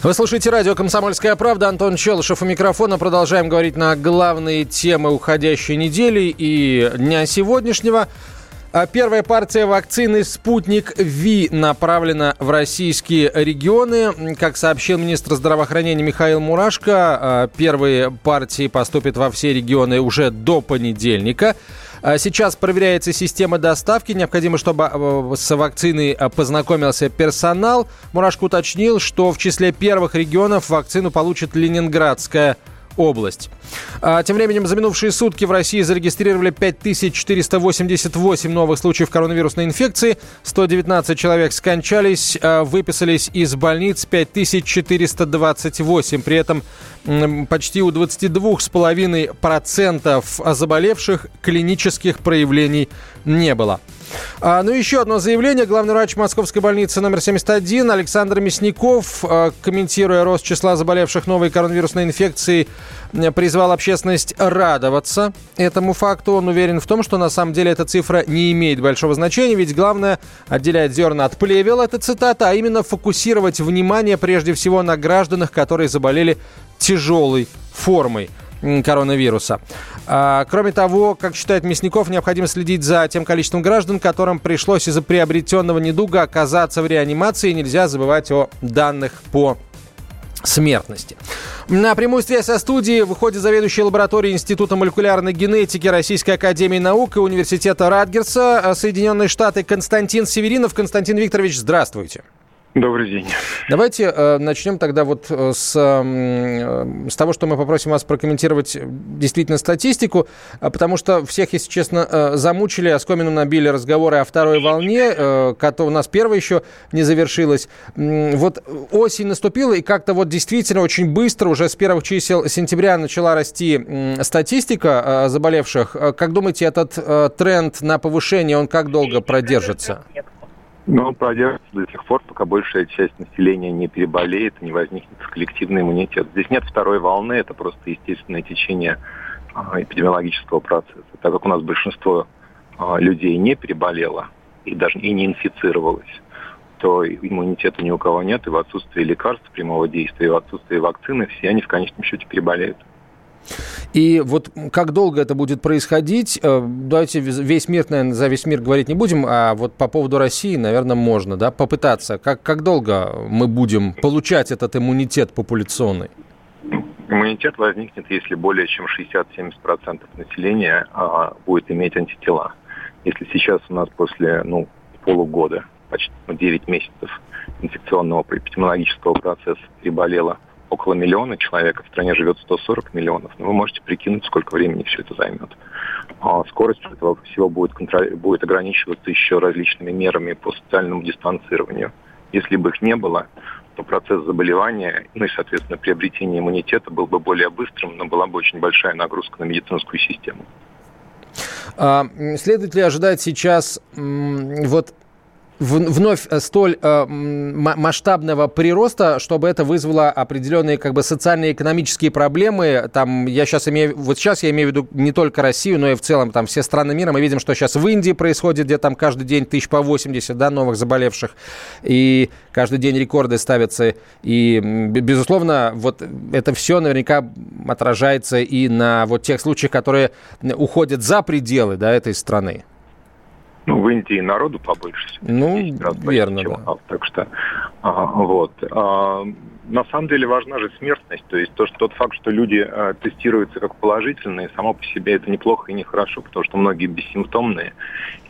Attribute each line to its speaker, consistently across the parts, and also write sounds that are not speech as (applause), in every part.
Speaker 1: Вы слушаете радио «Комсомольская правда». Антон Челышев у микрофона. Продолжаем говорить на главные темы уходящей недели и дня сегодняшнего. А Первая партия вакцины «Спутник Ви» направлена в российские регионы. Как сообщил министр здравоохранения Михаил Мурашко, а, первые партии поступят во все регионы уже до понедельника. А Сейчас проверяется система доставки. Необходимо, чтобы э, с вакциной э, познакомился персонал. Мурашко уточнил, что в числе первых регионов вакцину получит Ленинградская область. А, Тем временем за минувшие сутки в России зарегистрировали 5488 новых случаев коронавирусной инфекции. 119 человек скончались, а, выписались из больниц 5428. При этом почти у 22,5% заболевших клинических проявлений не было. А, ну, еще одно заявление. Главный врач Московской больницы номер 71 Александр Мясников, а, комментируя рост числа заболевших новой коронавирусной инфекцией, призвал общественность радоваться этому факту. Он уверен в том, что на самом деле эта цифра не имеет большого значения, ведь главное отделять зерна от плевел, это цитата, а именно фокусировать внимание прежде всего на гражданах, которые заболели тяжелой формой коронавируса. А, кроме того, как считает Мясников, необходимо следить за тем количеством граждан, которым пришлось из-за приобретенного недуга оказаться в реанимации. Нельзя забывать о данных по смертности. На прямую связь со студией выходит заведующий лабораторией Института молекулярной генетики Российской Академии Наук и Университета Радгерса э, Соединенные Штаты Константин Северинов. Константин Викторович, здравствуйте.
Speaker 2: Добрый день.
Speaker 1: Давайте э, начнем тогда вот э, с, э, с того, что мы попросим вас прокомментировать э, действительно статистику, а потому что всех, если честно, э, замучили, оскомину набили разговоры о второй волне, э, которая у нас первая еще не завершилась. Вот осень наступила, и как-то вот действительно очень быстро, уже с первых чисел сентября начала расти м, статистика э, заболевших. Э, Как думаете, этот э, тренд на повышение, он как долго продержится?
Speaker 2: Но продержится до тех пор, пока большая часть населения не переболеет, не возникнет коллективный иммунитет. Здесь нет второй волны, это просто естественное течение а, эпидемиологического процесса. Так как у нас большинство а, людей не переболело и даже и не инфицировалось, то иммунитета ни у кого нет, и в отсутствии лекарств прямого действия, и в отсутствии вакцины все они в конечном счете переболеют.
Speaker 1: И вот как долго это будет происходить, э, давайте весь мир, наверное, за весь мир говорить не будем, а вот по поводу России, наверное, можно, да, попытаться. Как, как долго мы будем получать этот иммунитет популяционный?
Speaker 2: Иммунитет возникнет, если более чем 60-70% населения а, будет иметь антитела. Если сейчас у нас после ну, полугода, почти ну, 9 месяцев инфекционного эпидемиологического процесса переболело около миллиона человек, а в стране живет 140 миллионов, ну, вы можете прикинуть, сколько времени все это займет. А скорость этого всего будет, контроли- будет ограничиваться еще различными мерами по социальному дистанцированию. Если бы их не было, то процесс заболевания, ну и, соответственно, приобретение иммунитета был бы более быстрым, но была бы очень большая нагрузка на медицинскую систему.
Speaker 1: А, следует ли ожидать сейчас вот вновь э, столь э, масштабного прироста, чтобы это вызвало определенные как бы социальные экономические проблемы. Там я сейчас имею, вот сейчас я имею в виду не только Россию, но и в целом там все страны мира. Мы видим, что сейчас в Индии происходит, где там каждый день тысяч по 80 да, новых заболевших, и каждый день рекорды ставятся. И, безусловно, вот это все наверняка отражается и на вот тех случаях, которые уходят за пределы да, этой страны.
Speaker 2: Ну, в Индии народу побольше.
Speaker 1: Ну,
Speaker 2: 10 раз больше,
Speaker 1: верно,
Speaker 2: чем
Speaker 1: да.
Speaker 2: Так что, а, вот. А, на самом деле важна же смертность. То есть то, что, тот факт, что люди а, тестируются как положительные, само по себе это неплохо и нехорошо, потому что многие бессимптомные.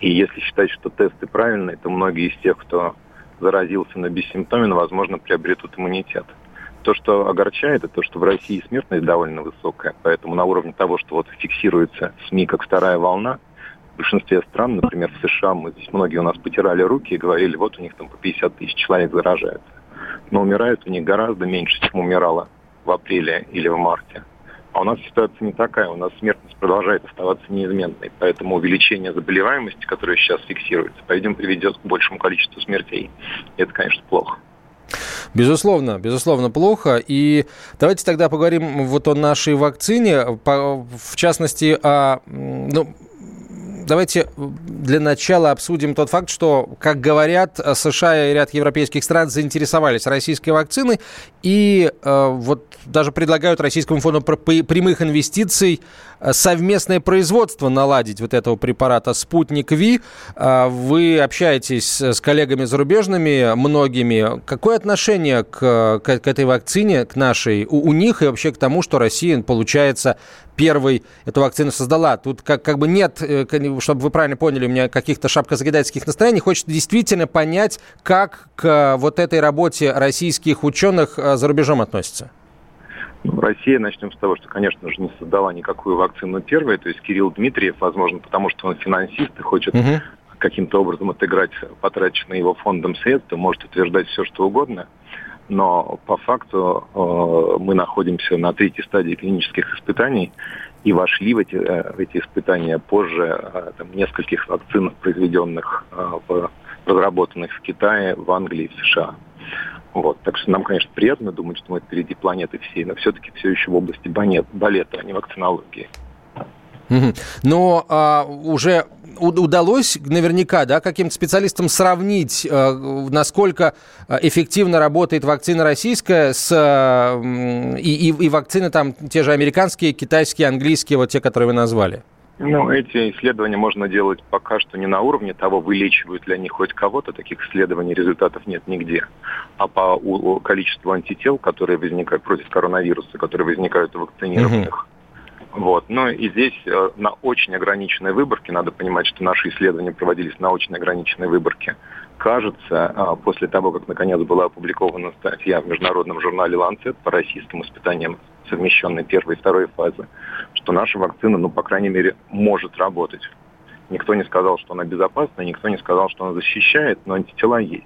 Speaker 2: И если считать, что тесты правильные, то многие из тех, кто заразился на бессимптомен, возможно, приобретут иммунитет. То, что огорчает, это то, что в России смертность довольно высокая, поэтому на уровне того, что вот фиксируется СМИ как вторая волна, большинстве стран, например, в США, мы здесь многие у нас потирали руки и говорили, вот у них там по 50 тысяч человек заражается. Но умирает у них гораздо меньше, чем умирало в апреле или в марте. А у нас ситуация не такая, у нас смертность продолжает оставаться неизменной. Поэтому увеличение заболеваемости, которое сейчас фиксируется, пойдем приведет к большему количеству смертей. И это, конечно, плохо.
Speaker 1: Безусловно, безусловно, плохо. И давайте тогда поговорим вот о нашей вакцине, в частности, о, ну, давайте для начала обсудим тот факт, что, как говорят, США и ряд европейских стран заинтересовались российской вакциной и э, вот даже предлагают Российскому фонду прямых инвестиций э, совместное производство наладить вот этого препарата «Спутник Ви». Э, вы общаетесь с коллегами зарубежными, многими. Какое отношение к, к этой вакцине, к нашей, у, у них и вообще к тому, что Россия, получается, первой эту вакцину создала. Тут как, как бы нет, э, чтобы вы правильно поняли, у меня каких-то шапкозагидательских настроений. Хочется действительно понять, как к вот этой работе российских ученых э, за рубежом относятся.
Speaker 2: Ну, Россия, начнем с того, что, конечно же, не создала никакую вакцину первой. То есть Кирилл Дмитриев, возможно, потому что он финансист и хочет угу. каким-то образом отыграть потраченные его фондом средства, может утверждать все, что угодно но по факту э, мы находимся на третьей стадии клинических испытаний и вошли в эти, э, в эти испытания позже э, там, нескольких вакцин, произведенных, в, разработанных в Китае, в Англии, в США. Вот. Так что нам, конечно, приятно думать, что мы впереди планеты всей, но все-таки все еще в области балета, а не вакцинологии.
Speaker 1: Но а, уже удалось наверняка да, каким-то специалистам сравнить, а, насколько эффективно работает вакцина российская с, а, и, и, и вакцины там те же американские, китайские, английские, вот те, которые вы назвали?
Speaker 2: Ну, эти исследования можно делать пока что не на уровне того, вылечивают ли они хоть кого-то. Таких исследований результатов нет нигде. А по количеству антител, которые возникают против коронавируса, которые возникают у вакцинированных, вот. Но и здесь э, на очень ограниченной выборке, надо понимать, что наши исследования проводились на очень ограниченной выборке. Кажется, э, после того, как наконец была опубликована статья в международном журнале Lancet по российским испытаниям совмещенной первой и второй фазы, что наша вакцина, ну, по крайней мере, может работать. Никто не сказал, что она безопасна, никто не сказал, что она защищает, но антитела есть.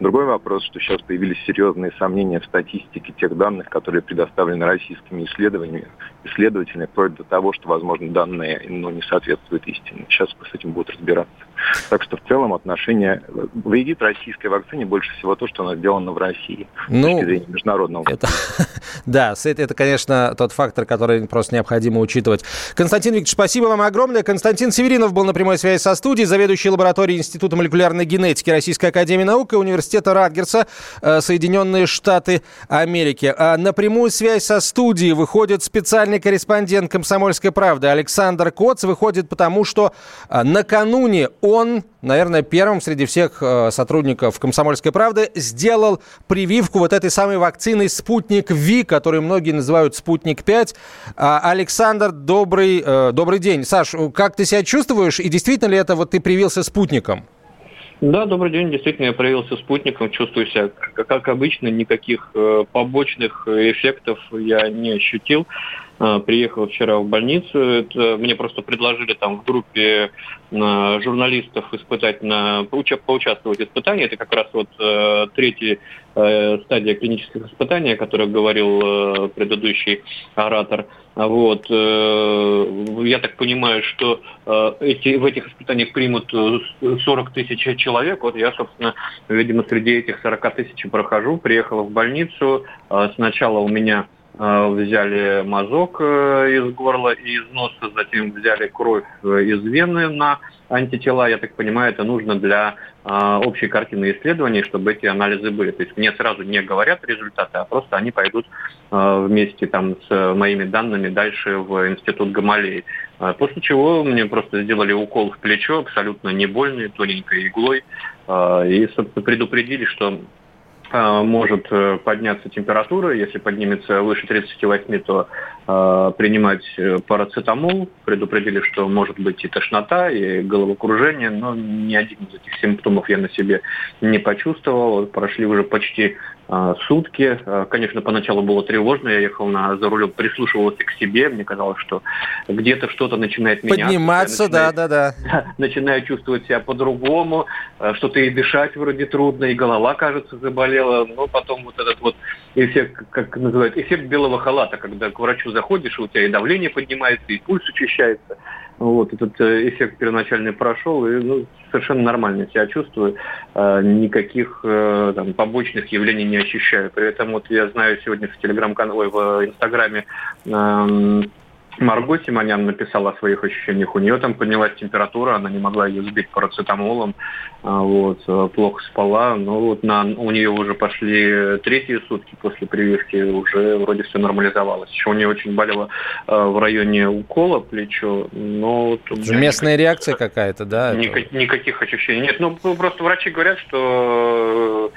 Speaker 2: Другой вопрос, что сейчас появились серьезные сомнения в статистике тех данных, которые предоставлены российскими исследованиями, исследователями, вплоть до того, что, возможно, данные ну, не соответствуют истине. Сейчас с этим будут разбираться. Так что в целом отношение вредит российской вакцине больше всего то, что она сделана в России ну, с точки зрения международного.
Speaker 1: Это, (laughs) да, это, конечно, тот фактор, который просто необходимо учитывать. Константин Викторович, спасибо вам огромное. Константин Северинов был на прямой связи со студией, заведующий лабораторией Института молекулярной генетики Российской Академии Наук и Университета Радгерса, э, Соединенные Штаты Америки. А на прямую связь со студией выходит специальный корреспондент «Комсомольской правды» Александр Коц. Выходит потому, что э, накануне он, наверное, первым среди всех э, сотрудников «Комсомольской правды» сделал прививку вот этой самой вакцины «Спутник Ви», которую многие называют «Спутник-5». А, Александр, добрый, добрый день. Саш, как ты себя чувствуешь? И действительно ли это вот ты привился спутником?
Speaker 3: Да, добрый день. Действительно, я проявился спутником, чувствую себя как обычно, никаких э, побочных эффектов я не ощутил. Э, приехал вчера в больницу. Это мне просто предложили там в группе э, журналистов испытать на поучаствовать в испытании. Это как раз вот э, третья стадия клинических испытаний, о которой говорил предыдущий оратор. Вот. Я так понимаю, что эти, в этих испытаниях примут 40 тысяч человек. Вот я, собственно, видимо, среди этих 40 тысяч прохожу. Приехал в больницу. Сначала у меня Э, взяли мазок э, из горла и из носа, затем взяли кровь э, из вены на антитела. Я так понимаю, это нужно для общей картины исследований, чтобы эти анализы были. То есть мне сразу не говорят результаты, а просто они пойдут вместе там с моими данными дальше в институт Гамалеи. После чего мне просто сделали укол в плечо, абсолютно не больный, тоненькой иглой, и, собственно, предупредили, что Э, может э, подняться температура. Если поднимется выше 38, то э, принимать парацетамол. Предупредили, что может быть и тошнота, и головокружение, но ни один из этих симптомов я на себе не почувствовал. Прошли уже почти а, сутки. А, конечно, поначалу было тревожно, я ехал на, за рулем, прислушивался к себе, мне казалось, что где-то что-то начинает
Speaker 1: меняться. Подниматься, да, да, да. (laughs)
Speaker 3: Начинаю чувствовать себя по-другому, а, что-то и дышать вроде трудно, и голова, кажется, заболела, но потом вот этот вот эффект, как называют, эффект белого халата, когда к врачу заходишь, у тебя и давление поднимается, и пульс учащается. Вот этот э, эффект первоначальный прошел, и ну, совершенно нормально себя чувствую. Э, никаких э, там, побочных явлений не ощущаю. При этом вот я знаю сегодня в телеграм-канале, в Инстаграме эм, Марго Симонян написала о своих ощущениях. У нее там поднялась температура, она не могла ее сбить парацетамолом, а, вот, э, плохо спала. Но вот на, у нее уже пошли третьи сутки после прививки, уже вроде все нормализовалось. Еще у нее очень болело э, в районе укола плечо, но... Вот
Speaker 1: Местная реакция какая-то, да?
Speaker 3: Никак, никаких ощущений нет. Ну, просто врачи говорят, что Э,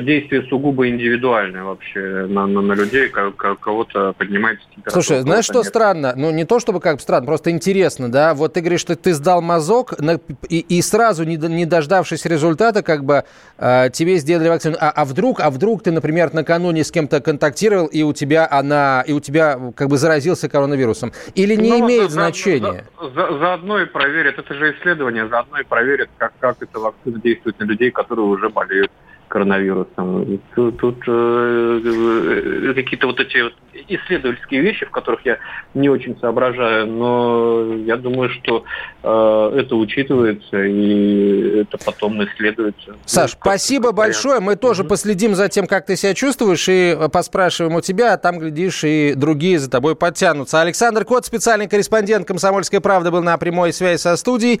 Speaker 3: действие сугубо индивидуальное вообще на, на, на людей, кого-то поднимается температура.
Speaker 1: Слушай, знаешь, что нет. странно? Ну, не то чтобы как странно, просто интересно, да? Вот ты говоришь, что ты сдал мазок, на, и, и сразу, не, не дождавшись результата, как бы э, тебе сделали вакцину. А, а вдруг, а вдруг ты, например, накануне с кем-то контактировал, и у тебя она, и у тебя как бы заразился коронавирусом? Или не ну, имеет за, значения?
Speaker 3: За, за, заодно и проверят, это же исследование, заодно и проверят, как, как эта вакцина действует на людей, которые уже болеют коронавирусом. Тут, тут э, э, какие-то вот эти исследовательские вещи, в которых я не очень соображаю, но я думаю, что э, это учитывается и это потом исследуется.
Speaker 1: Саш, ну, спасибо большое. Мы тоже mm-hmm. последим за тем, как ты себя чувствуешь, и поспрашиваем у тебя, а там, глядишь, и другие за тобой подтянутся. Александр Кот, специальный корреспондент «Комсомольской правды», был на прямой связи со студией.